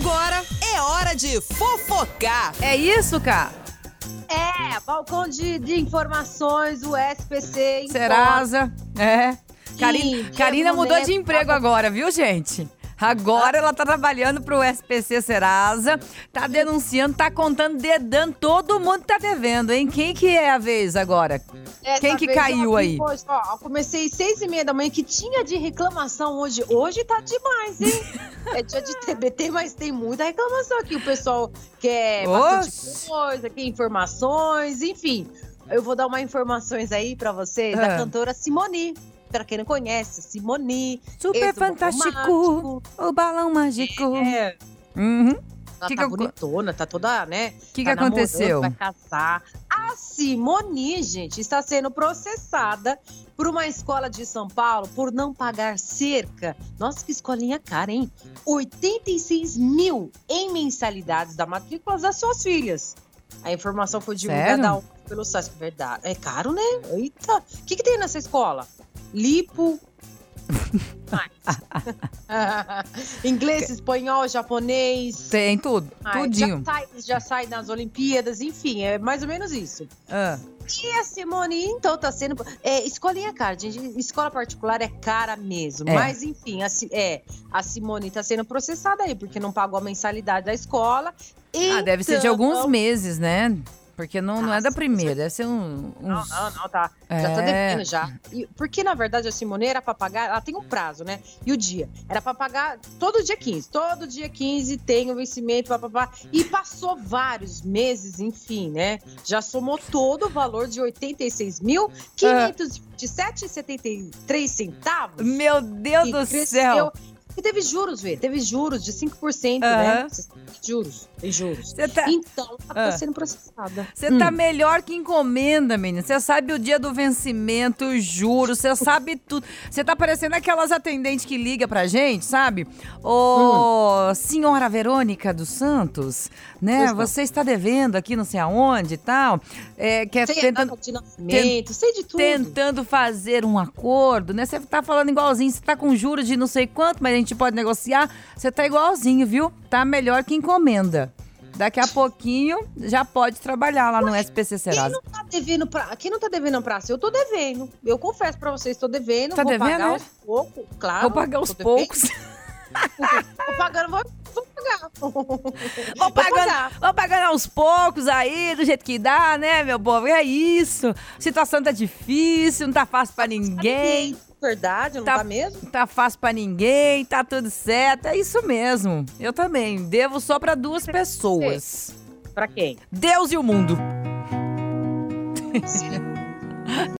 Agora é hora de fofocar. É isso, cara? É, balcão de, de informações, o SPC. Serasa, é. Sim, Karina, Karina mudou de emprego agora, viu, gente? Agora ela tá trabalhando pro SPC Serasa, tá denunciando, tá contando, dedando, todo mundo tá devendo, hein? Quem que é a vez agora? Essa Quem que vez eu caiu aí? Hoje, ó, eu comecei seis e meia da manhã, que tinha de reclamação hoje. Hoje tá demais, hein? é dia de TBT, mas tem muita reclamação aqui. O pessoal quer bastante coisa, quer informações, enfim. Eu vou dar umas informações aí pra vocês da Ah. cantora Simone. Pra quem não conhece, Simone. Super fantástico, o balão mágico. É, Uhum. ela Que tá que bonitona, tá toda, né? O que, que tá namorando, aconteceu? Vai casar. A Simone, gente, está sendo processada por uma escola de São Paulo por não pagar cerca. Nossa, que escolinha cara, hein? 86 mil em mensalidades da matrícula das suas filhas. A informação foi divulgada Sério? pelo site. Verdade. É caro, né? Eita. O que, que tem nessa escola? Lipo. mais. Inglês, espanhol, japonês. Tem tudo, Ai, tudinho. Já sai, já sai nas Olimpíadas, enfim, é mais ou menos isso. Ah, E a Simone, então, tá sendo. É, escolinha cara, gente. Escola particular é cara mesmo. É. Mas, enfim, a, é, a Simone tá sendo processada aí, porque não pagou a mensalidade da escola. ah, deve ser de Então- alguns meses, né? Porque não, não é da Ah, sim, primeira, deve ser um, Não, uns... não, não, tá. Já tá É. devendo já. E- porque, na verdade, a Simone era pra pagar, ela tem um prazo, né? E o dia? Era pra pagar todo dia 15. Todo dia 15 tem o vencimento, papapá. E passou vários meses, enfim, né? Já somou todo o valor de R$ 86.527,73 centavos. Meu Deus do céu! E teve juros, Vê. Teve juros de 5%, Aham. né? Juros, tem juros. Tá, Então, ela Ah. tá sendo processada. Você Hum. tá melhor que encomenda, menina. Você sabe o dia do vencimento, os juros, você sabe tudo. Você tá parecendo aquelas atendentes que liga pra gente, sabe? Ô, senhora Verônica dos Santos, né? Pois não. Você está devendo aqui não sei aonde e tal. É, quer Sei a tentando, de nascimento, sei de tudo. tentando fazer um acordo, né? Você tá falando igualzinho, você tá com juros de não sei quanto, mas a gente pode negociar. Você tá igualzinho, viu? Tá melhor que encomenda. Daqui a pouquinho já pode trabalhar lá no SPC Quem Serasa. não tá devendo pra... Quem não tá devendo praça? Eu tô devendo. Eu confesso pra vocês, tô devendo. Tá vou devendo, pagar é? aos poucos, claro. Vou pagar aos poucos. Vou pagando, vou, vou pagar. Vou pagando, vou pagando aos poucos aí, do jeito que dá, né, meu povo? É isso. A situação tá difícil, não tá fácil pra ninguém. Verdade, não Tá- tá, mesmo? Não tá fácil pra ninguém, tá tudo certo. É isso mesmo. Eu também. Devo só pra duas pessoas: Pra quem? Deus e o mundo.